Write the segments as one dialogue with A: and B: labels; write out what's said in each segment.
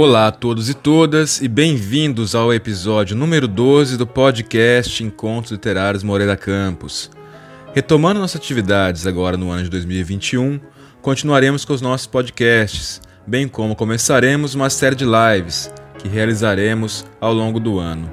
A: Olá a todos e todas e bem-vindos ao episódio número 12 do podcast Encontros Literários Moreira Campos. Retomando nossas atividades agora no ano de 2021, continuaremos com os nossos podcasts, bem como começaremos uma série de lives que realizaremos ao longo do ano.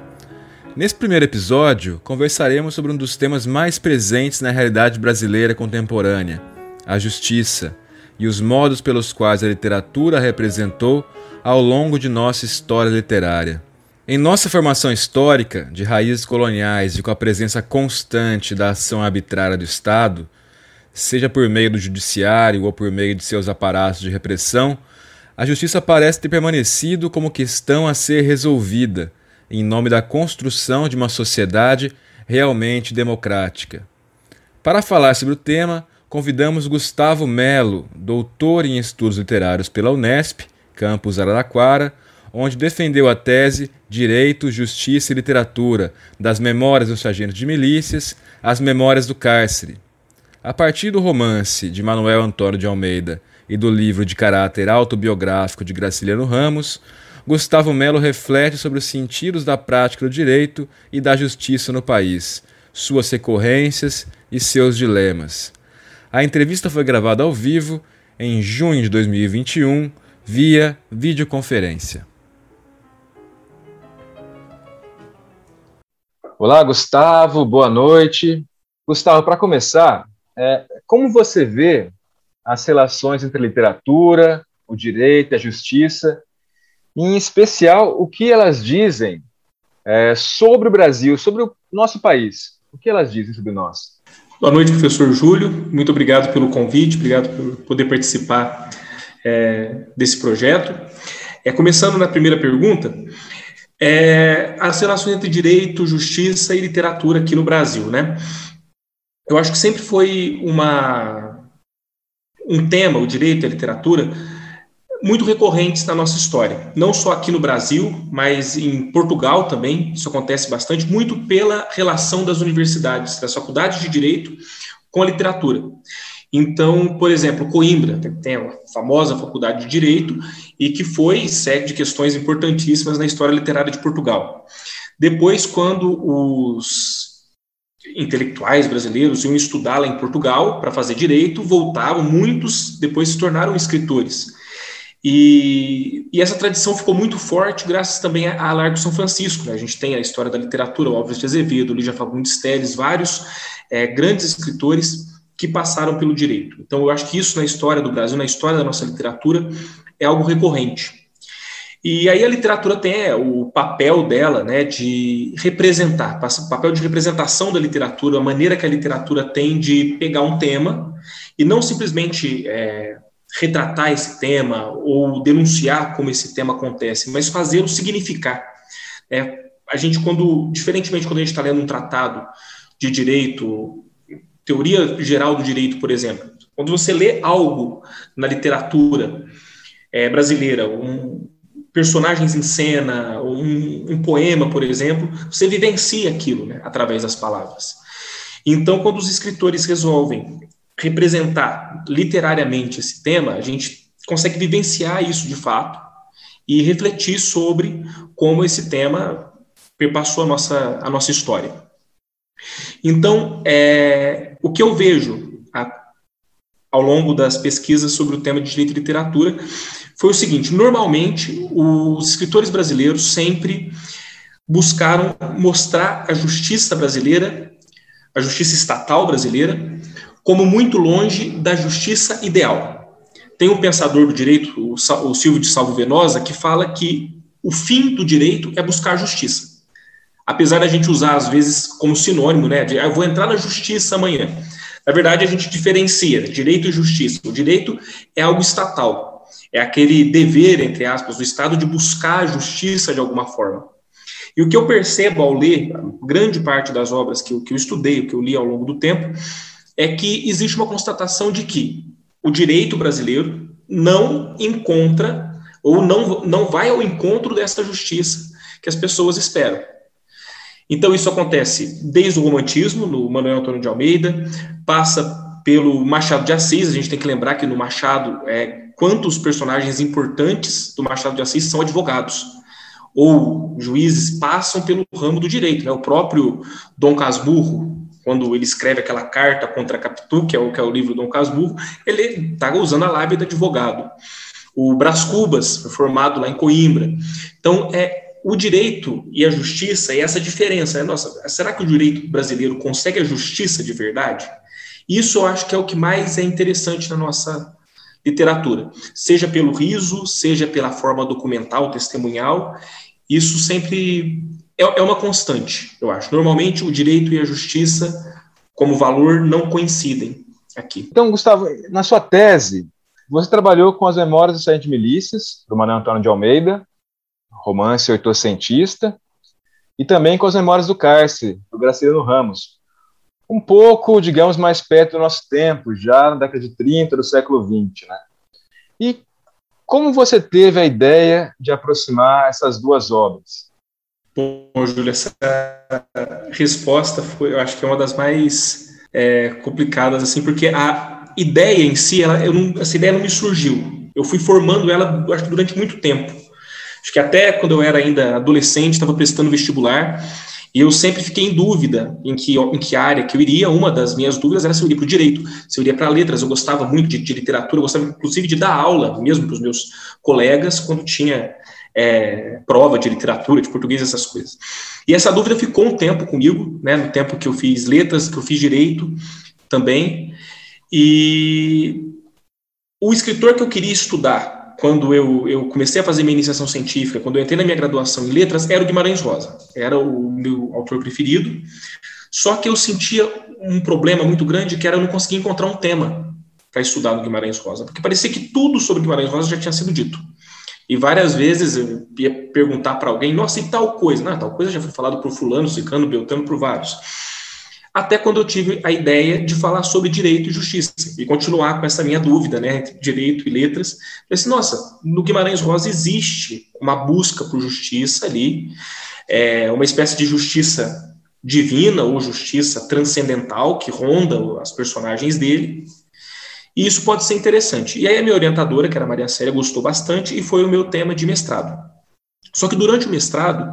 A: Nesse primeiro episódio, conversaremos sobre um dos temas mais presentes na realidade brasileira contemporânea, a justiça, e os modos pelos quais a literatura representou ao longo de nossa história literária. Em nossa formação histórica, de raízes coloniais e com a presença constante da ação arbitrária do Estado, seja por meio do judiciário ou por meio de seus aparatos de repressão, a justiça parece ter permanecido como questão a ser resolvida, em nome da construção de uma sociedade realmente democrática. Para falar sobre o tema, convidamos Gustavo Melo, doutor em estudos literários pela Unesp campus Araraquara, onde defendeu a tese Direito, Justiça e Literatura, das Memórias dos Sargentos de Milícias às Memórias do Cárcere. A partir do romance de Manuel Antônio de Almeida e do livro de caráter autobiográfico de Graciliano Ramos, Gustavo Melo reflete sobre os sentidos da prática do direito e da justiça no país, suas recorrências e seus dilemas. A entrevista foi gravada ao vivo em junho de 2021 via videoconferência. Olá, Gustavo, boa noite. Gustavo, para começar, é, como você vê as relações entre a literatura, o direito, a justiça, e, em especial, o que elas dizem é, sobre o Brasil, sobre o nosso país? O que elas dizem sobre nós?
B: Boa noite, professor Júlio. Muito obrigado pelo convite, obrigado por poder participar é, desse projeto. É, começando na primeira pergunta, é, as relações entre direito, justiça e literatura aqui no Brasil, né? Eu acho que sempre foi uma, um tema, o direito e a literatura, muito recorrentes na nossa história. Não só aqui no Brasil, mas em Portugal também, isso acontece bastante, muito pela relação das universidades, das faculdades de direito com a literatura. Então, por exemplo, Coimbra tem a famosa Faculdade de Direito e que foi sede de questões importantíssimas na história literária de Portugal. Depois, quando os intelectuais brasileiros iam estudar lá em Portugal para fazer direito, voltavam, muitos depois se tornaram escritores. E, e, essa tradição ficou muito forte graças também a, a Largo São Francisco. Né? A gente tem a história da literatura, o Álvares de Azevedo, Lígia Fagundes Teles, vários é, grandes escritores que passaram pelo direito. Então, eu acho que isso na história do Brasil, na história da nossa literatura, é algo recorrente. E aí a literatura tem é, o papel dela, né, de representar, o papel de representação da literatura, a maneira que a literatura tem de pegar um tema e não simplesmente é, retratar esse tema ou denunciar como esse tema acontece, mas fazê-lo significar. É, a gente, quando, diferentemente quando a gente está lendo um tratado de direito teoria geral do direito, por exemplo. Quando você lê algo na literatura é, brasileira, um, personagens em cena, um, um, poema, por exemplo, você vivencia aquilo né, através das palavras. Então, quando os escritores resolvem representar literariamente esse tema, a gente consegue vivenciar isso de fato e refletir sobre como esse tema perpassou a nossa, a nossa história. Então, é, o que eu vejo a, ao longo das pesquisas sobre o tema de direito e literatura foi o seguinte: normalmente, os escritores brasileiros sempre buscaram mostrar a justiça brasileira, a justiça estatal brasileira, como muito longe da justiça ideal. Tem um pensador do direito, o Silvio de Salvo Venosa, que fala que o fim do direito é buscar justiça apesar da gente usar às vezes como sinônimo, né, de ah, eu vou entrar na justiça amanhã. Na verdade, a gente diferencia direito e justiça. O direito é algo estatal, é aquele dever, entre aspas, do Estado de buscar a justiça de alguma forma. E o que eu percebo ao ler grande parte das obras que eu, que eu estudei, que eu li ao longo do tempo, é que existe uma constatação de que o direito brasileiro não encontra ou não, não vai ao encontro dessa justiça que as pessoas esperam. Então, isso acontece desde o romantismo, no Manuel Antônio de Almeida, passa pelo Machado de Assis. A gente tem que lembrar que no Machado, é, quantos personagens importantes do Machado de Assis são advogados ou juízes passam pelo ramo do direito. Né? O próprio Dom Casmurro, quando ele escreve aquela carta contra Capitu, que é o, que é o livro Dom Casmurro, ele está usando a lábia de advogado. O Brás Cubas foi formado lá em Coimbra. Então, é o direito e a justiça e essa diferença. Né? Nossa, será que o direito brasileiro consegue a justiça de verdade? Isso eu acho que é o que mais é interessante na nossa literatura, seja pelo riso, seja pela forma documental, testemunhal. Isso sempre é, é uma constante, eu acho. Normalmente o direito e a justiça, como valor, não coincidem aqui.
A: Então, Gustavo, na sua tese, você trabalhou com as memórias do Sargento Milícias, do Manuel Antônio de Almeida, romance oitocentista, e também com as memórias do cárcere, do Graciliano Ramos. Um pouco, digamos, mais perto do nosso tempo, já na década de 30 do século 20, né? E como você teve a ideia de aproximar essas duas obras?
B: Bom, Júlio, essa resposta foi, eu acho que é uma das mais é, complicadas, assim, porque a ideia em si, ela, não, essa ideia não me surgiu. Eu fui formando ela, acho que durante muito tempo. Acho que até quando eu era ainda adolescente, estava prestando vestibular, e eu sempre fiquei em dúvida em que, em que área que eu iria. Uma das minhas dúvidas era se eu iria para o direito, se eu iria para letras. Eu gostava muito de, de literatura, eu gostava inclusive de dar aula mesmo para os meus colegas quando tinha é, prova de literatura, de português, essas coisas. E essa dúvida ficou um tempo comigo, né, no tempo que eu fiz letras, que eu fiz direito também. E o escritor que eu queria estudar quando eu, eu comecei a fazer minha iniciação científica, quando eu entrei na minha graduação em letras, era o Guimarães Rosa. Era o meu autor preferido. Só que eu sentia um problema muito grande, que era eu não conseguir encontrar um tema para estudar no Guimarães Rosa, porque parecia que tudo sobre Guimarães Rosa já tinha sido dito. E várias vezes eu ia perguntar para alguém, nossa, e tal coisa? Não, tal coisa já foi falado por fulano, cicano, beltano, por vários até quando eu tive a ideia de falar sobre direito e justiça e continuar com essa minha dúvida, né, entre direito e letras. Eu disse, nossa, no Guimarães Rosa existe uma busca por justiça ali, é, uma espécie de justiça divina ou justiça transcendental que ronda as personagens dele. E isso pode ser interessante. E aí a minha orientadora, que era Maria Célia, gostou bastante e foi o meu tema de mestrado. Só que durante o mestrado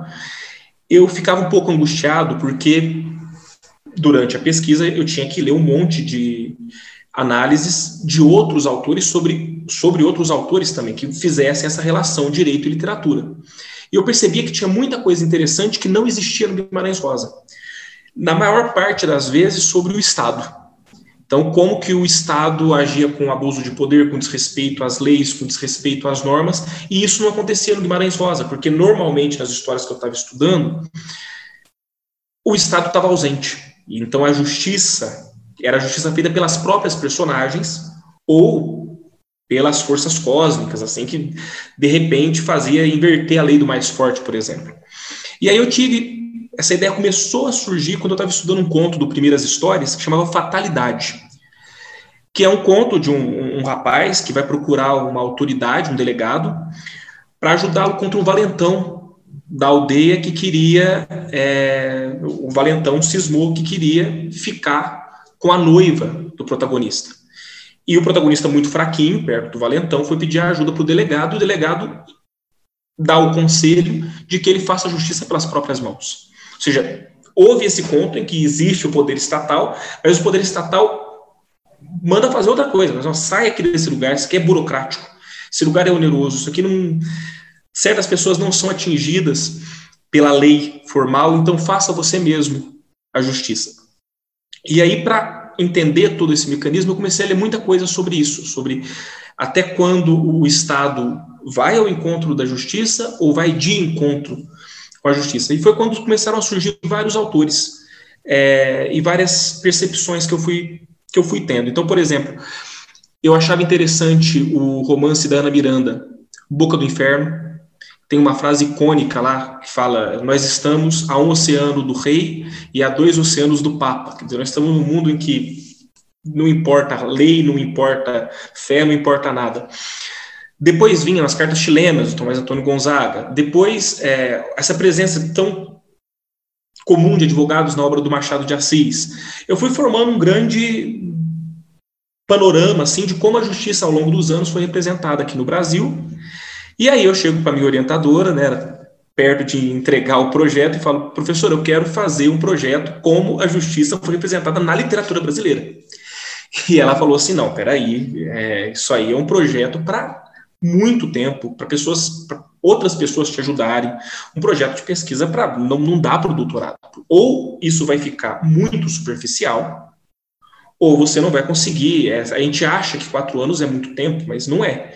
B: eu ficava um pouco angustiado porque durante a pesquisa, eu tinha que ler um monte de análises de outros autores sobre, sobre outros autores também, que fizessem essa relação direito e literatura. E eu percebia que tinha muita coisa interessante que não existia no Guimarães Rosa. Na maior parte das vezes, sobre o Estado. Então, como que o Estado agia com abuso de poder, com desrespeito às leis, com desrespeito às normas, e isso não acontecia no Guimarães Rosa, porque normalmente nas histórias que eu estava estudando, o Estado estava ausente. Então a justiça era a justiça feita pelas próprias personagens ou pelas forças cósmicas, assim que de repente fazia inverter a lei do mais forte, por exemplo. E aí eu tive essa ideia começou a surgir quando eu estava estudando um conto do Primeiras Histórias que chamava Fatalidade, que é um conto de um, um rapaz que vai procurar uma autoridade, um delegado, para ajudá-lo contra um valentão da aldeia que queria, é, o valentão cismou que queria ficar com a noiva do protagonista. E o protagonista, muito fraquinho, perto do valentão, foi pedir ajuda para o delegado, e o delegado dá o conselho de que ele faça justiça pelas próprias mãos. Ou seja, houve esse conto em que existe o poder estatal, mas o poder estatal manda fazer outra coisa, mas não, sai aqui desse lugar, isso aqui é burocrático, esse lugar é oneroso, isso aqui não Certas pessoas não são atingidas pela lei formal, então faça você mesmo a justiça. E aí, para entender todo esse mecanismo, eu comecei a ler muita coisa sobre isso, sobre até quando o Estado vai ao encontro da justiça ou vai de encontro com a justiça. E foi quando começaram a surgir vários autores é, e várias percepções que eu fui que eu fui tendo. Então, por exemplo, eu achava interessante o romance da Ana Miranda, Boca do Inferno, tem uma frase icônica lá que fala: Nós estamos a um oceano do rei e a dois oceanos do papa. Quer dizer, nós estamos num mundo em que não importa lei, não importa fé, não importa nada. Depois vinham as cartas chilenas do Tomás Antônio Gonzaga. Depois, é, essa presença tão comum de advogados na obra do Machado de Assis. Eu fui formando um grande panorama assim de como a justiça ao longo dos anos foi representada aqui no Brasil. E aí eu chego para minha orientadora, né, perto de entregar o projeto e falo, professor, eu quero fazer um projeto como a justiça foi representada na literatura brasileira. E ela falou assim, não, peraí, é, isso aí é um projeto para muito tempo, para pessoas, pra outras pessoas te ajudarem, um projeto de pesquisa para não, não dá para o doutorado. Ou isso vai ficar muito superficial, ou você não vai conseguir. É, a gente acha que quatro anos é muito tempo, mas não é.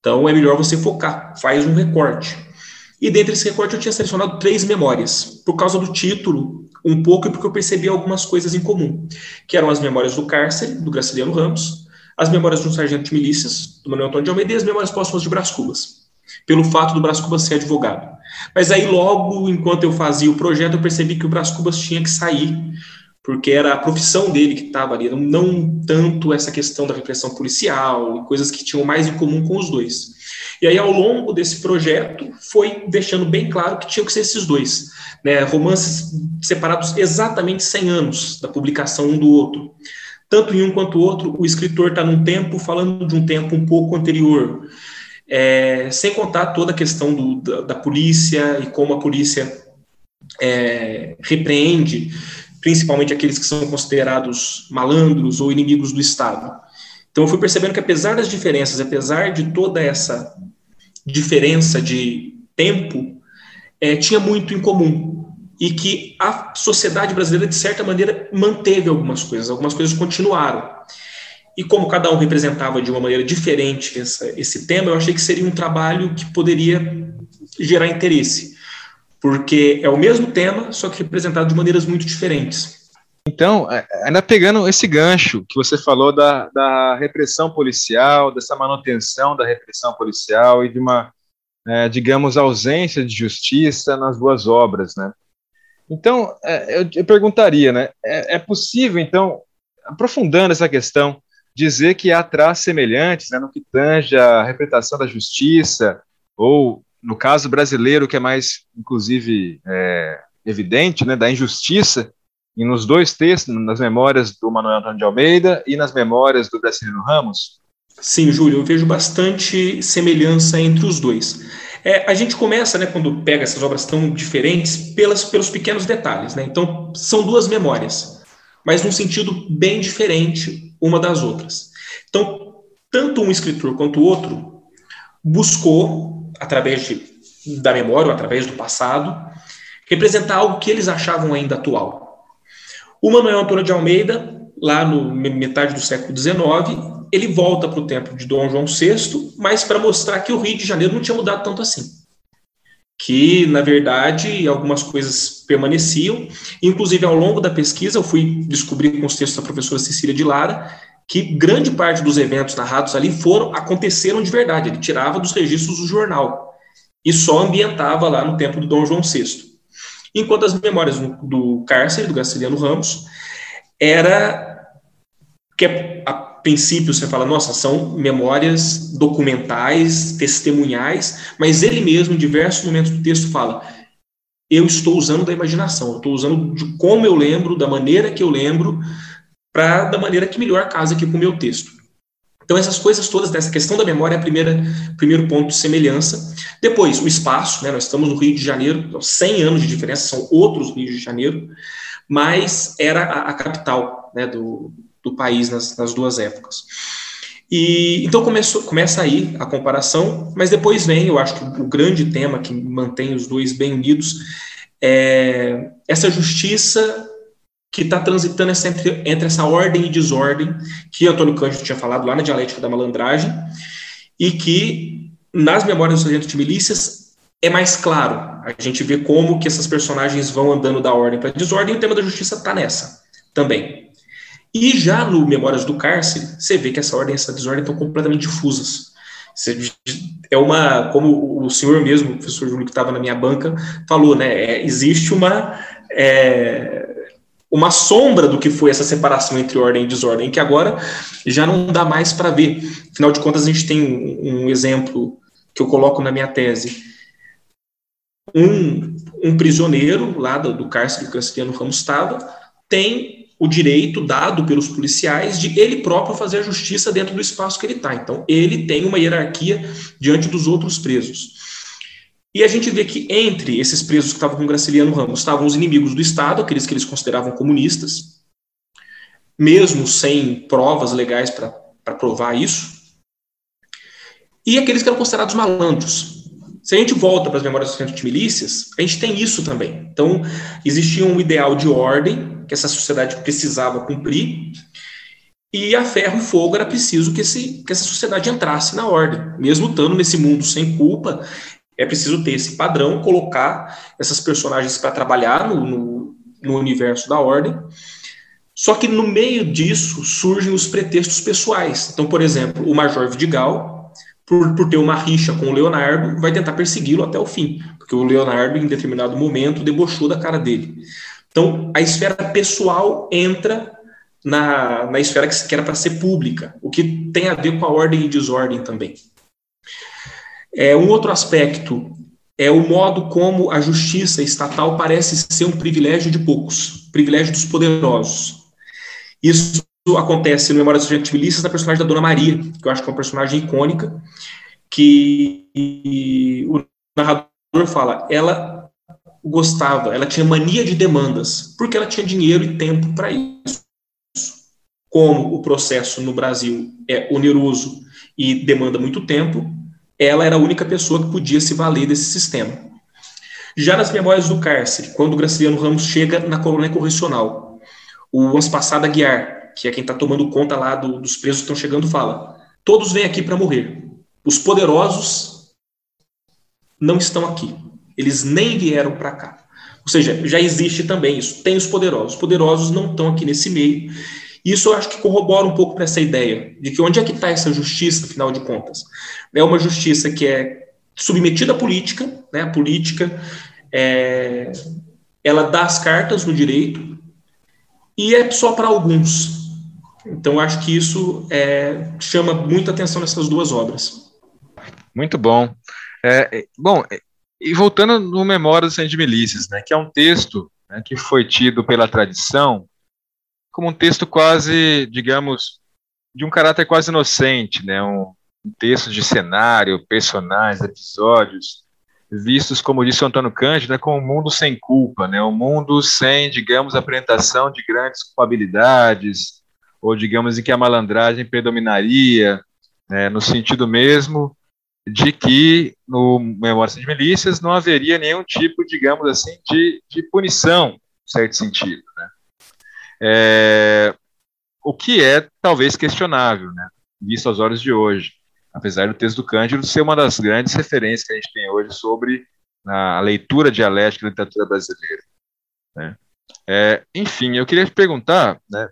B: Então é melhor você focar, faz um recorte. E dentre esse recorte eu tinha selecionado três memórias, por causa do título, um pouco e porque eu percebi algumas coisas em comum, que eram as memórias do cárcere, do Graciliano Ramos, as memórias de um sargento de milícias, do Manuel Antônio de Almeida, e as memórias póstumas de Brás Cubas, pelo fato do Brás Cubas ser advogado. Mas aí, logo, enquanto eu fazia o projeto, eu percebi que o Brás Cubas tinha que sair, porque era a profissão dele que estava ali, não tanto essa questão da repressão policial, coisas que tinham mais em comum com os dois. E aí, ao longo desse projeto, foi deixando bem claro que tinham que ser esses dois. Né, romances separados exatamente 100 anos da publicação um do outro. Tanto em um quanto o outro, o escritor está num tempo falando de um tempo um pouco anterior. É, sem contar toda a questão do, da, da, polícia e como a polícia é, repreende, principalmente aqueles que são considerados malandros ou inimigos do Estado. Então, eu fui percebendo que, apesar das diferenças, apesar de toda essa diferença de tempo, é, tinha muito em comum. E que a sociedade brasileira, de certa maneira, manteve algumas coisas, algumas coisas continuaram. E como cada um representava de uma maneira diferente essa, esse tema, eu achei que seria um trabalho que poderia gerar interesse, porque é o mesmo tema, só que representado de maneiras muito diferentes.
A: Então, é, ainda pegando esse gancho que você falou da, da repressão policial, dessa manutenção da repressão policial e de uma, é, digamos, ausência de justiça nas duas obras, né? Então, é, eu, eu, perguntaria, né? É, é, possível, então, aprofundando essa questão, dizer que há traços semelhantes né, no que tange a representação da justiça, ou, no caso brasileiro, que é mais, inclusive, é, evidente, né, da injustiça, e nos dois textos, nas memórias do Manuel Antônio de Almeida e nas memórias do Graciliano Ramos?
B: Sim, Júlio, eu vejo bastante semelhança entre os dois. É, a gente começa, né, quando pega essas obras tão diferentes, pelas, pelos pequenos detalhes. Né? Então, são duas memórias, mas num sentido bem diferente uma das outras. Então, tanto um escritor quanto o outro buscou, através de, da memória, através do passado, representar algo que eles achavam ainda atual. O Manuel Antônio de Almeida, lá no metade do século XIX, ele volta para o tempo de Dom João VI, mas para mostrar que o Rio de Janeiro não tinha mudado tanto assim. Que, na verdade, algumas coisas permaneciam. Inclusive, ao longo da pesquisa, eu fui descobrir com os textos da professora Cecília de Lara que grande parte dos eventos narrados ali foram aconteceram de verdade. Ele tirava dos registros do jornal e só ambientava lá no tempo do Dom João VI. Enquanto as memórias do cárcere, do Graciliano Ramos, era que a princípio você fala, nossa, são memórias documentais, testemunhais, mas ele mesmo, em diversos momentos do texto, fala: eu estou usando da imaginação, eu estou usando de como eu lembro, da maneira que eu lembro, para da maneira que melhor casa aqui com o meu texto. Então, essas coisas todas, dessa questão da memória, é a primeira, primeiro ponto de semelhança. Depois, o espaço, né? nós estamos no Rio de Janeiro, 100 anos de diferença, são outros Rios de Janeiro, mas era a, a capital né, do, do país nas, nas duas épocas. E então começou, começa aí a comparação, mas depois vem, eu acho que o grande tema que mantém os dois bem unidos é essa justiça que está transitando essa, entre, entre, essa ordem e desordem que Antônio Cândido tinha falado lá na dialética da malandragem e que nas memórias do sargento de milícias é mais claro. A gente vê como que essas personagens vão andando da ordem para a desordem e o tema da justiça está nessa também. E já no Memórias do Cárcere, você vê que essa ordem e essa desordem estão completamente difusas. É uma, como o senhor mesmo, o professor Júlio, que estava na minha banca, falou, né? É, existe uma. É, uma sombra do que foi essa separação entre ordem e desordem, que agora já não dá mais para ver. Afinal de contas, a gente tem um, um, exemplo que eu coloco na minha tese. Um, um prisioneiro lá do, do cárcere que o Cassiano Ramos estava tem o direito dado pelos policiais de ele próprio fazer a justiça dentro do espaço que ele está. Então, ele tem uma hierarquia diante dos outros presos. E a gente vê que entre esses presos que estavam com Graciliano Ramos estavam os inimigos do Estado, aqueles que eles consideravam comunistas, mesmo sem provas legais para provar isso, e aqueles que eram considerados malandros. Se a gente volta para as memórias dos milícias, a gente tem isso também. Então, existia um ideal de ordem que essa sociedade precisava cumprir, e a ferro e fogo era preciso que, esse, que essa sociedade entrasse na ordem. Mesmo estando nesse mundo sem culpa, é preciso ter esse padrão, colocar essas personagens para trabalhar no, no, no universo da ordem. Só que no meio disso surgem os pretextos pessoais. Então, por exemplo, o Major Vidigal, por, por ter uma rixa com o Leonardo, vai tentar persegui-lo até o fim, porque o Leonardo, em determinado momento, debochou da cara dele. Então, a esfera pessoal entra na, na esfera que, que era para ser pública, o que tem a ver com a ordem e desordem também. É, um outro aspecto é o modo como a justiça estatal parece ser um privilégio de poucos, privilégio dos poderosos. Isso acontece no Memória dos Agentes Milícias na personagem da Dona Maria, que eu acho que é uma personagem icônica, que o narrador fala, ela gostava, ela tinha mania de demandas, porque ela tinha dinheiro e tempo para isso. Como o processo no Brasil é oneroso e demanda muito tempo, ela era a única pessoa que podia se valer desse sistema. Já nas memórias do cárcere, quando o Graciliano Ramos chega na colônia correcional, o Anspassada Guiar, que é quem está tomando conta lá do, dos presos que estão chegando, fala: todos vêm aqui para morrer. Os poderosos não estão aqui. Eles nem vieram para cá. Ou seja, já existe também isso. Tem os poderosos. Os poderosos não estão aqui nesse meio. Isso eu acho que corrobora um pouco para essa ideia de que onde é que está essa justiça, afinal de contas? É uma justiça que é submetida à política, né? A política é, ela dá as cartas no direito e é só para alguns. Então acho que isso é, chama muita atenção nessas duas obras.
A: Muito bom. É, bom, e voltando no Memórias de Milícias, né, que é um texto né, que foi tido pela tradição como um texto quase, digamos, de um caráter quase inocente, né, um, um texto de cenário, personagens, episódios, vistos, como disse o Antônio Cândido, né, como um mundo sem culpa, né, um mundo sem, digamos, apresentação de grandes culpabilidades, ou digamos em que a malandragem predominaria, né, no sentido mesmo de que no Memórias de Milícias não haveria nenhum tipo, digamos assim, de, de punição, em certo sentido. Né? É, o que é talvez questionável, né, visto aos olhos de hoje, apesar do texto do Cândido ser uma das grandes referências que a gente tem hoje sobre a leitura dialética da literatura brasileira. Né? É, enfim, eu queria te perguntar, né,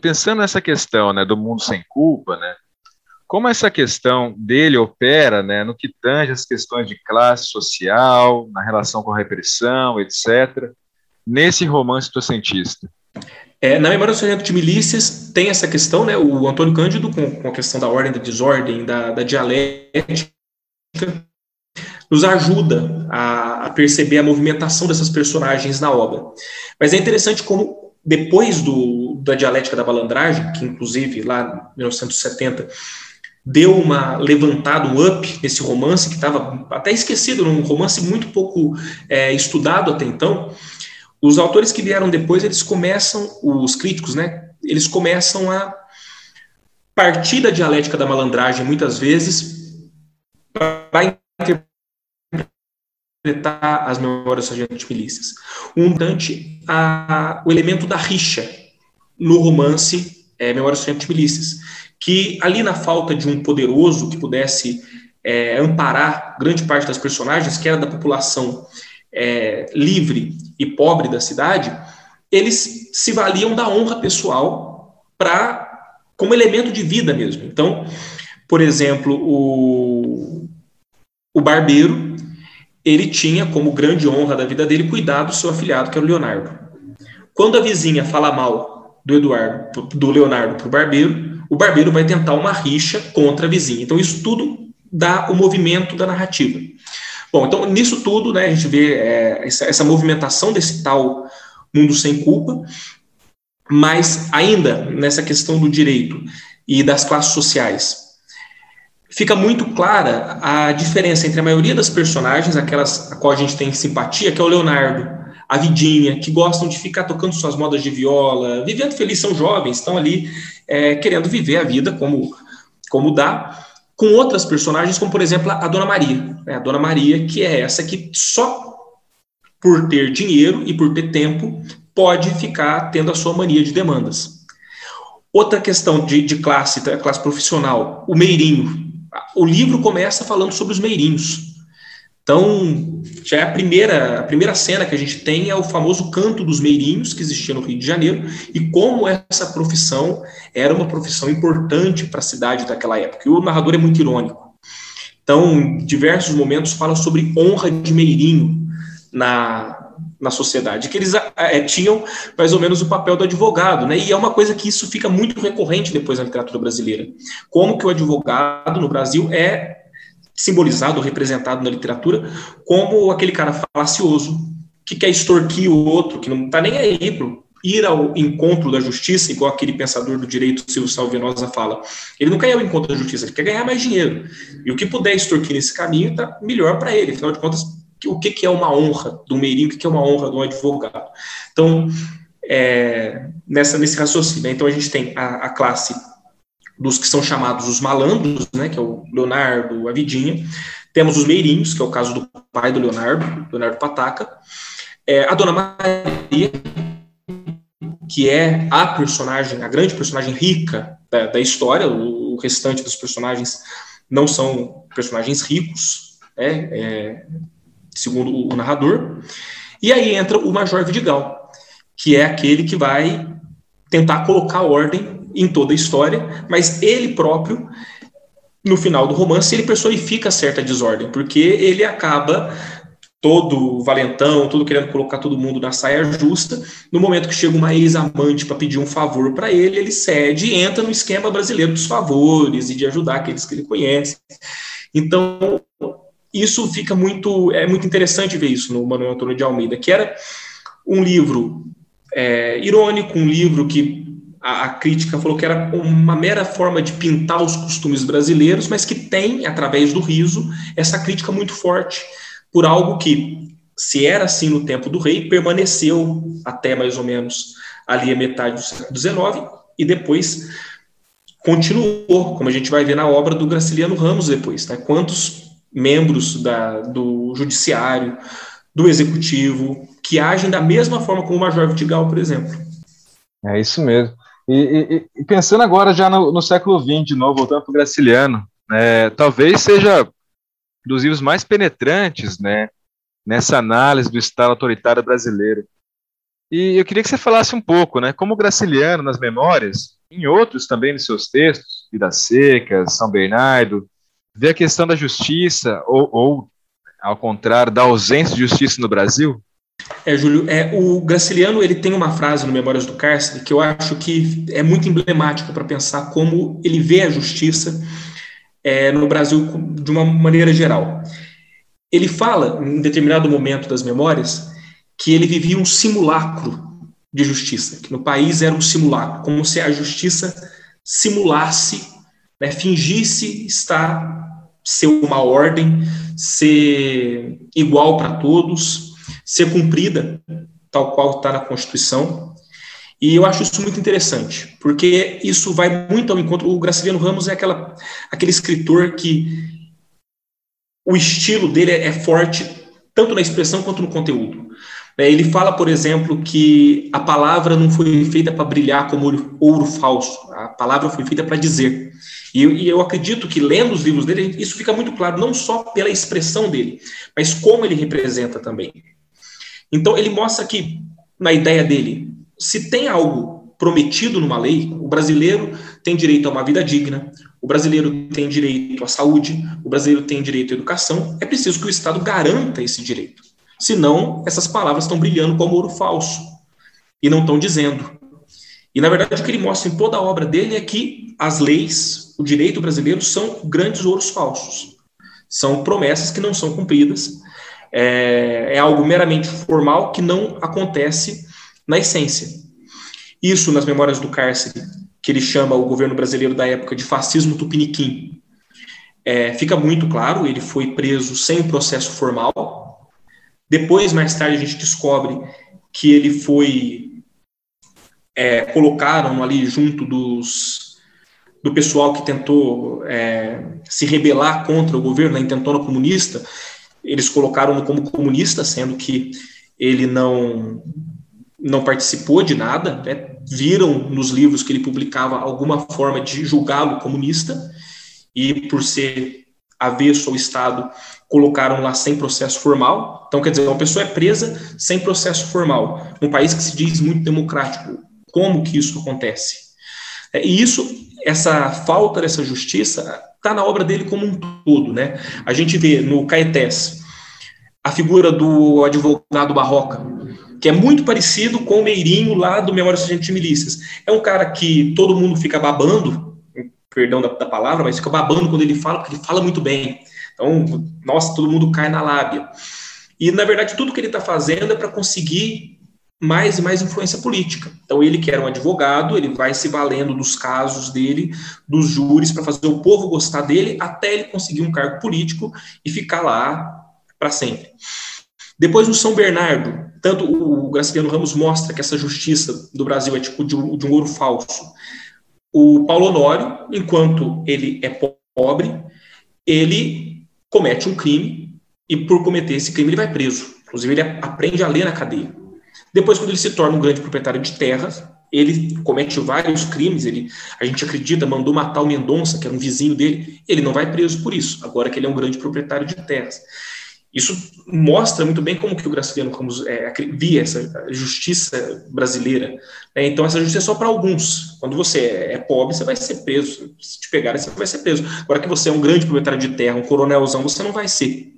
A: pensando nessa questão né, do mundo sem culpa, né, como essa questão dele opera né, no que tange as questões de classe social, na relação com a repressão, etc., nesse romance docentista?
B: É, na memória do sargento de milícias tem essa questão, né, o Antônio Cândido, com, com a questão da ordem, da desordem, da, da dialética, nos ajuda a, a, perceber a movimentação dessas personagens na obra. Mas é interessante como, depois do, da dialética da balandragem, que inclusive lá em 1970 deu uma levantada, um up nesse romance que estava até esquecido, um romance muito pouco é, estudado até então. Os autores que vieram depois, eles começam, os críticos, né, eles começam a partir da dialética da malandragem, muitas vezes, para interpretar as memórias dos agentes milícias. Um dante o elemento da rixa no romance é, Memórias dos agentes milícias que ali na falta de um poderoso que pudesse é, amparar grande parte das personagens, que era da população é, livre e pobre da cidade, eles se valiam da honra pessoal para como elemento de vida mesmo. Então, por exemplo, o, o barbeiro, ele tinha como grande honra da vida dele cuidar do seu afilhado, que era o Leonardo. Quando a vizinha fala mal do Eduardo, do Leonardo para o barbeiro, o barbeiro vai tentar uma rixa contra a vizinha. Então, isso tudo dá o movimento da narrativa. Bom, então, nisso tudo, né, a gente vê é, essa, essa movimentação desse tal mundo sem culpa, Mas ainda nessa questão do direito e das classes sociais, fica muito clara a diferença entre a maioria das personagens, aquelas a qual a gente tem simpatia, que é o Leonardo, a Vidinha, que gostam de ficar tocando suas modas de viola, vivendo feliz, são jovens, estão ali é, querendo viver a vida como, como dá, com outras personagens, como por exemplo a Dona Maria. Né? A Dona Maria, que é essa que só por ter dinheiro e por ter tempo pode ficar tendo a sua mania de demandas. Outra questão de, de classe, classe profissional, o meirinho. O livro começa falando sobre os meirinhos. Então, já é a primeira, a primeira cena que a gente tem é o famoso canto dos meirinhos que existia no Rio de Janeiro e como essa profissão era uma profissão importante para a cidade daquela época. E o narrador é muito irônico. Então, em diversos momentos fala sobre honra de meirinho na, na sociedade, que eles é, tinham mais ou menos o papel do advogado, né? E é uma coisa que isso fica muito recorrente depois na literatura brasileira. Como que o advogado no Brasil é simbolizado, representado na literatura, como aquele cara falacioso, que quer extorquir o outro, que não está nem aí pro ir ao encontro da justiça, igual aquele pensador do direito, Silvio Salvenosa, fala. Ele não quer ir ao encontro da justiça, ele quer ganhar mais dinheiro. E o que puder extorquir nesse caminho está melhor para ele. Afinal de contas, o que, que é uma honra do meirinho, o que, que é uma honra de um advogado. Então, é, nessa, nesse raciocínio, né? então a gente tem a, a classe dos que são chamados os malandros, né, que é o Leonardo, a Vidinha. Temos os meirinhos, que é o caso do pai do Leonardo, Leonardo Pataca. É, a Dona Maria, que é a personagem, a grande personagem rica da, da história. O, o, restante dos personagens não são personagens ricos, né, é, segundo o narrador. E aí entra o Major Vidigal, que é aquele que vai tentar colocar ordem em toda a história, mas ele próprio, no final do romance, ele personifica certa desordem, porque ele acaba todo valentão, todo querendo colocar todo mundo na saia justa. No momento que chega uma ex-amante para pedir um favor para ele, ele cede e entra no esquema brasileiro dos favores e de ajudar aqueles que ele conhece. Então, isso fica muito é muito interessante ver isso no Manuel Antônio de Almeida, que era um livro é, irônico, um livro que a, a, crítica falou que era uma mera forma de pintar os costumes brasileiros, mas que tem, através do riso, essa crítica muito forte por algo que, se era assim no tempo do rei, permaneceu até mais ou menos ali a metade do século XIX e depois continuou, como a gente vai ver na obra do Graciliano Ramos depois, né? Quantos membros da, do judiciário, do executivo, que agem da mesma forma como o Major Vidigal, por exemplo.
A: É isso mesmo. E, e, e pensando agora já no, no, século XX, de novo, voltando para o Graciliano, né, talvez seja dos livros mais penetrantes né, nessa análise do Estado autoritário brasileiro. E eu queria que você falasse um pouco, né, como o Graciliano, nas memórias, em outros também nos seus textos, Vidas Secas, São Bernardo, vê a questão da justiça, ou, ou ao contrário, da ausência de justiça no Brasil?
B: É, Júlio, é, o Graciliano ele tem uma frase no Memórias do Cárcere que eu acho que é muito emblemática para pensar como ele vê a justiça é, no Brasil de uma maneira geral. Ele fala, em determinado momento das memórias, que ele vivia um simulacro de justiça, que no país era um simulacro, como se a justiça simulasse, né, fingisse estar ser uma ordem, ser igual para todos, ser cumprida, tal qual está na Constituição. E eu acho isso muito interessante, porque isso vai muito ao encontro. O Graciliano Ramos é aquela, aquele escritor que o estilo dele é, forte tanto na expressão quanto no conteúdo. É, ele fala, por exemplo, que a palavra não foi feita para brilhar como ouro, falso, a palavra foi feita para dizer. E, e, eu acredito que, lendo os livros dele, isso fica muito claro, não só pela expressão dele, mas como ele representa também. Então, ele mostra que, na ideia dele, se tem algo prometido numa lei, o brasileiro tem direito a uma vida digna, o brasileiro tem direito à saúde, o brasileiro tem direito à educação, é preciso que o Estado garanta esse direito. Senão, essas palavras estão brilhando como ouro falso e não estão dizendo. E, na verdade, o que ele mostra em toda a obra dele é que as leis, o direito brasileiro, são grandes ouros falsos. São promessas que não são cumpridas é, é algo meramente formal que não acontece na essência. Isso nas memórias do cárcere, que ele chama o governo brasileiro da época de fascismo tupiniquim. É, fica muito claro, ele foi preso sem processo formal. Depois, mais tarde, a gente descobre que ele foi é, colocaram ali junto dos do pessoal que tentou é, se rebelar contra o governo, na intentona comunista, eles colocaram-no como comunista, sendo que ele não não participou de nada, né? viram nos livros que ele publicava alguma forma de julgá-lo comunista, e por ser avesso ao Estado, colocaram lá sem processo formal. Então, quer dizer, uma pessoa é presa sem processo formal, num país que se diz muito democrático. Como que isso acontece? É, e isso essa falta dessa justiça está na obra dele como um todo, né? A gente vê no Caetés a figura do advogado Barroca, que é muito parecido com o Meirinho lá do Memórias de Milícias. É um cara que todo mundo fica babando, perdão da, da, palavra, mas fica babando quando ele fala, porque ele fala muito bem. Então, nossa, todo mundo cai na lábia. E, na verdade, tudo que ele está fazendo é para conseguir mais e mais influência política. Então, ele que era um advogado, ele vai se valendo dos casos dele, dos júris, para fazer o povo gostar dele, até ele conseguir um cargo político e ficar lá para sempre. Depois, o São Bernardo, tanto o Graciliano Ramos mostra que essa justiça do Brasil é tipo de um, de um ouro falso. O Paulo Honório, enquanto ele é pobre, ele comete um crime e, por cometer esse crime, ele vai preso. Inclusive, ele aprende a ler na cadeia. Depois, quando ele se torna um grande proprietário de terras, ele comete vários crimes, ele, a gente acredita, mandou matar o Mendonça, que era um vizinho dele, ele não vai preso por isso, agora que ele é um grande proprietário de terras. Isso mostra muito bem como que o Graciliano Ramos é, via essa justiça brasileira. Né? Então, essa justiça é só para alguns. Quando você é pobre, você vai ser preso. Se te pegarem, você vai ser preso. Agora que você é um grande proprietário de terra, um coronelzão, você não vai ser.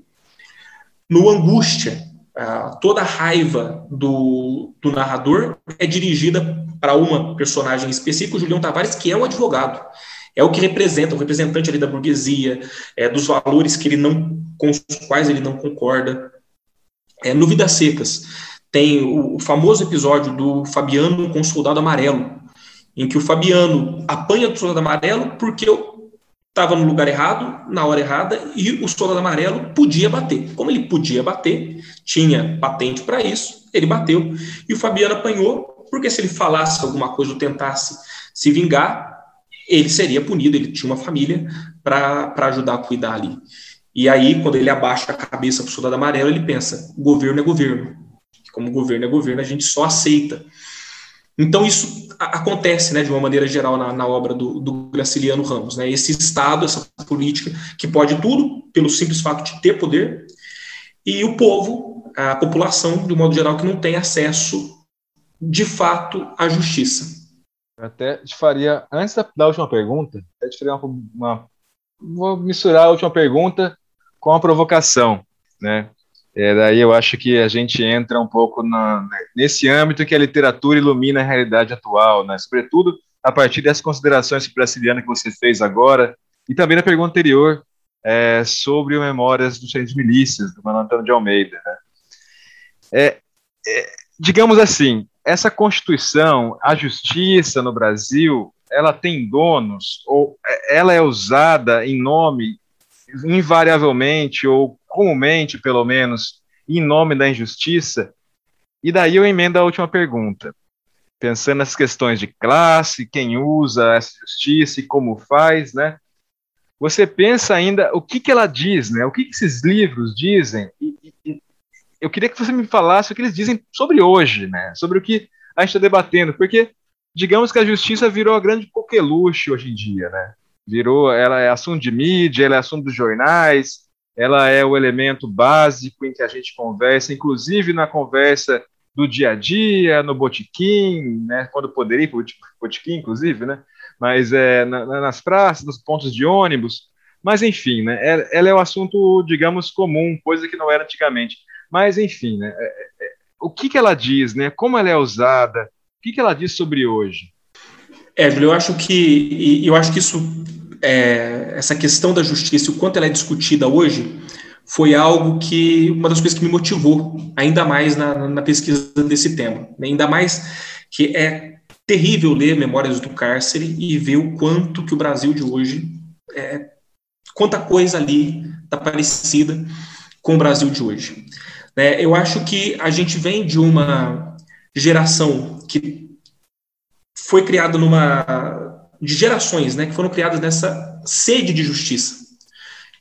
B: No Angústia, Uh, toda a raiva do, do narrador é dirigida para uma personagem específica, o Julião Tavares, que é um advogado. É o que representa, o representante ali da burguesia, é, dos valores que ele não, com os quais ele não concorda. É, no Vidas Secas, tem o, o famoso episódio do Fabiano com o soldado amarelo, em que o Fabiano apanha do soldado amarelo porque estava no lugar errado, na hora errada, e o soldado amarelo podia bater. Como ele podia bater, tinha patente para isso, ele bateu. E o Fabiano apanhou, porque se ele falasse alguma coisa ou tentasse se vingar, ele seria punido, ele tinha uma família para ajudar a cuidar ali. E aí, quando ele abaixa a cabeça para o soldado amarelo, ele pensa: governo é governo. Como governo é governo, a gente só aceita. Então, isso acontece, né, de uma maneira geral, na, na obra do, do, Graciliano Ramos. Né, esse Estado, essa política, que pode tudo, pelo simples fato de ter poder, e o povo, a população, de um modo geral, que não tem acesso, de fato, à justiça.
A: Eu até te faria, antes da, da última pergunta, te faria uma, uma, Vou misturar a última pergunta com a provocação, né? É, daí eu acho que a gente entra um pouco na, nesse âmbito que a literatura ilumina a realidade atual, né? sobretudo a partir dessas considerações brasileiras que você fez agora, e também na pergunta anterior é, sobre Memórias dos de Milícias, do Manuel Antônio de Almeida. Né? É, é, digamos assim, essa Constituição, a justiça no Brasil, ela tem donos, ou ela é usada em nome, invariavelmente, ou comumente, pelo menos, em nome da injustiça? E daí eu emendo a última pergunta. Pensando nas questões de classe, quem usa essa justiça e como faz, né? Você pensa ainda o que, que ela diz, né? O que, que esses livros dizem? E, e, eu queria que você me falasse o que eles dizem sobre hoje, né? Sobre o que a gente está debatendo, porque digamos que a justiça virou a grande coqueluche hoje em dia, né? Virou, ela é assunto de mídia, ela é assunto dos jornais, ela é o elemento básico em que a gente conversa, inclusive na conversa do dia a dia, no botiquim, né, quando poderia botiquim, inclusive, né, mas é, na, nas praças, nos pontos de ônibus, mas enfim, né, ela, ela é o um assunto, digamos, comum, coisa que não era antigamente, mas enfim, né, é, é, o que, que ela diz, né, como ela é usada, o que, que ela diz sobre hoje?
B: É, eu acho que, eu acho que isso é, essa questão da justiça, o quanto ela é discutida hoje, foi algo que, uma das coisas que me motivou ainda mais na, na pesquisa desse tema. Né? Ainda mais que é terrível ler Memórias do Cárcere e ver o quanto que o Brasil de hoje, é, quanta coisa ali está parecida com o Brasil de hoje. É, eu acho que a gente vem de uma geração que foi criada numa de gerações, né, que foram criadas nessa sede de justiça,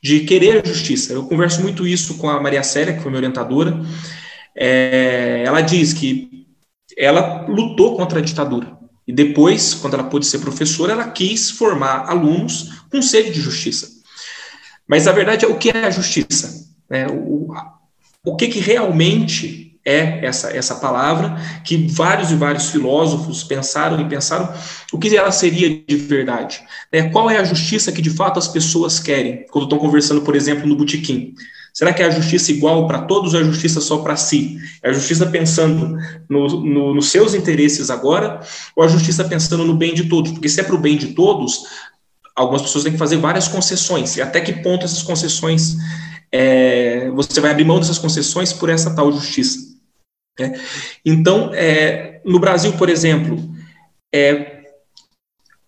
B: de querer justiça. Eu converso muito isso com a Maria Célia, que foi minha orientadora. É, ela diz que ela lutou contra a ditadura. E depois, quando ela pôde ser professora, ela quis formar alunos com sede de justiça. Mas a verdade é o que é a justiça? É, o, o que, que realmente é essa, essa palavra, que vários e vários filósofos pensaram e pensaram o que ela seria de verdade. Né? Qual é a justiça que de fato as pessoas querem, quando estão conversando, por exemplo, no botequim? Será que é a justiça igual para todos ou é a justiça só para si? É a justiça pensando no, no, nos seus interesses agora ou a justiça pensando no bem de todos? Porque se é para o bem de todos, algumas pessoas têm que fazer várias concessões. E até que ponto essas concessões, é, você vai abrir mão dessas concessões por essa tal justiça? Né? Então, é, no Brasil, por exemplo, é,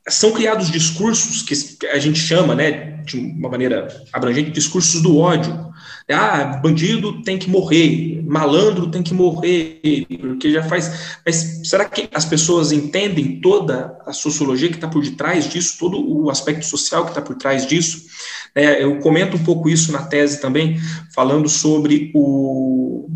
B: são criados discursos que a gente chama, né, de uma maneira abrangente, discursos do ódio. Ah, bandido tem que morrer, malandro tem que morrer, porque já faz. Mas será que as pessoas entendem toda a sociologia que está por detrás disso, todo o aspecto social que está por trás disso? É, eu comento um pouco isso na tese também, falando sobre o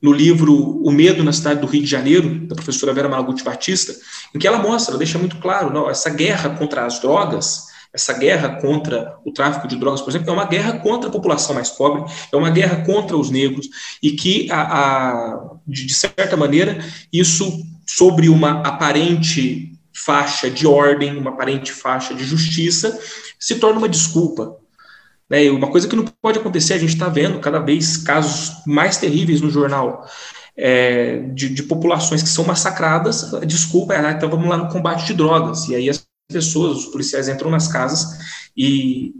B: no livro O Medo na Cidade do Rio de Janeiro, da professora Vera Malaguti Batista, em que ela mostra, ela deixa muito claro, não, essa guerra contra as drogas, essa guerra contra o tráfico de drogas, por exemplo, é uma guerra contra a população mais pobre, é uma guerra contra os negros, e que, a, a de, de certa maneira, isso, sobre uma aparente faixa de ordem, uma aparente faixa de justiça, se torna uma desculpa né? Uma coisa que não pode acontecer, a gente está vendo cada vez casos mais terríveis no jornal é, de, de, populações que são massacradas. Desculpa, é, então vamos lá no combate de drogas. E aí as pessoas, os policiais entram nas casas e,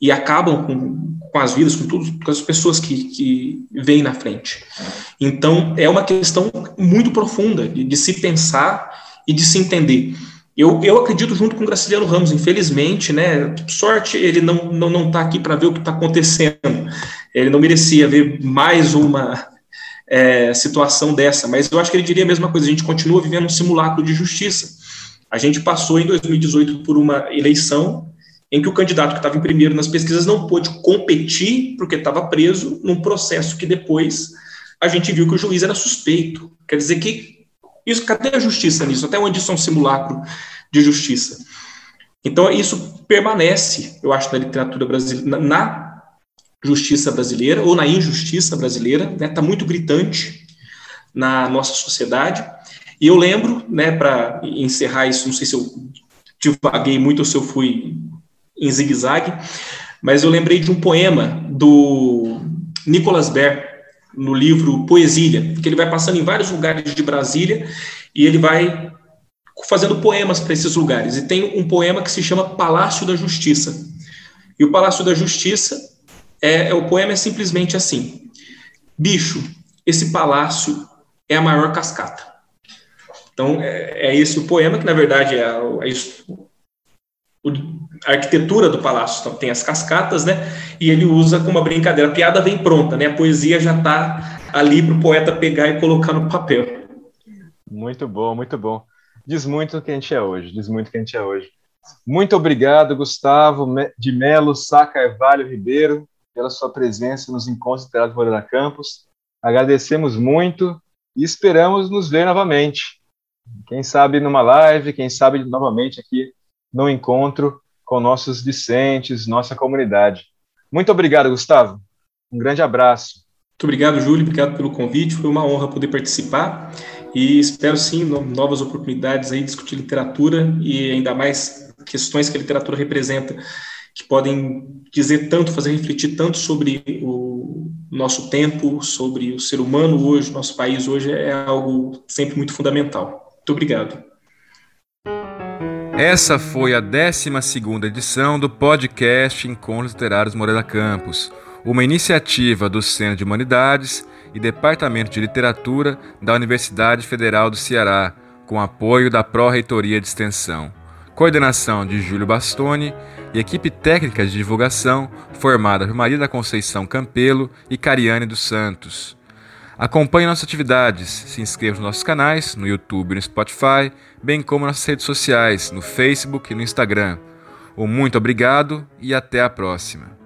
B: e acabam com, com as vidas, com tudo, com as pessoas que, que vêm na frente. Então, é uma questão muito profunda de, de se pensar e de se entender. Eu, eu acredito junto com o Graciliano Ramos, infelizmente, né? Sorte ele não não não está aqui para ver o que está acontecendo. Ele não merecia ver mais uma é, situação dessa, mas eu acho que ele diria a mesma coisa. A gente continua vivendo um simulacro de justiça. A gente passou em 2018 por uma eleição em que o candidato que estava em primeiro nas pesquisas não pôde competir porque estava preso num processo que depois a gente viu que o juiz era suspeito. Quer dizer que isso, cadê a justiça nisso? Até onde isso é um simulacro de justiça? Então, isso permanece, eu acho, na literatura brasileira, na justiça brasileira, ou na injustiça brasileira, está né? Tá muito gritante na nossa sociedade. E eu lembro, né, para encerrar isso, não sei se eu divaguei muito ou se eu fui em zigue-zague, mas eu lembrei de um poema do Nicolas Baer, no livro Poesia, que ele vai passando em vários lugares de Brasília e ele vai fazendo poemas para esses lugares. E tem um poema que se chama Palácio da Justiça. E o Palácio da Justiça é, é o poema é simplesmente assim: bicho, esse palácio é a maior cascata. Então é, é esse o poema que na verdade é, é isso, a arquitetura do palácio então, tem as cascatas, né? E ele usa como uma brincadeira. A piada vem pronta, né? A poesia já está ali para o poeta pegar e colocar no papel.
A: Muito bom, muito bom. Diz muito o que a gente é hoje. Diz muito o que a gente é hoje. Muito obrigado, Gustavo de Melo Sá Carvalho Ribeiro, pela sua presença nos encontros do Teatro Moreira Campos. Agradecemos muito e esperamos nos ver novamente. Quem sabe numa live, quem sabe novamente aqui no encontro com nossos discentes, nossa comunidade. Muito obrigado, Gustavo. Um grande abraço.
B: Muito obrigado, Júlio. Obrigado pelo convite. Foi uma honra poder participar e espero sim novas oportunidades aí discutir literatura e ainda mais questões que a literatura representa, que podem dizer tanto, fazer refletir tanto sobre o nosso tempo, sobre o ser humano hoje, nosso país hoje é algo sempre muito fundamental. Muito obrigado.
C: Essa foi a 12 edição do podcast Encontros Literários Moreira Campos, uma iniciativa do Centro de Humanidades e Departamento de Literatura da Universidade Federal do Ceará,
A: com apoio da Pró-Reitoria de Extensão, coordenação de Júlio Bastoni e equipe técnica de divulgação formada por Maria da Conceição Campelo e Cariane dos Santos. Acompanhe nossas atividades, se inscreva nos nossos canais, no YouTube e no Spotify, bem como nas redes sociais, no Facebook e no Instagram. Um muito obrigado e até a próxima.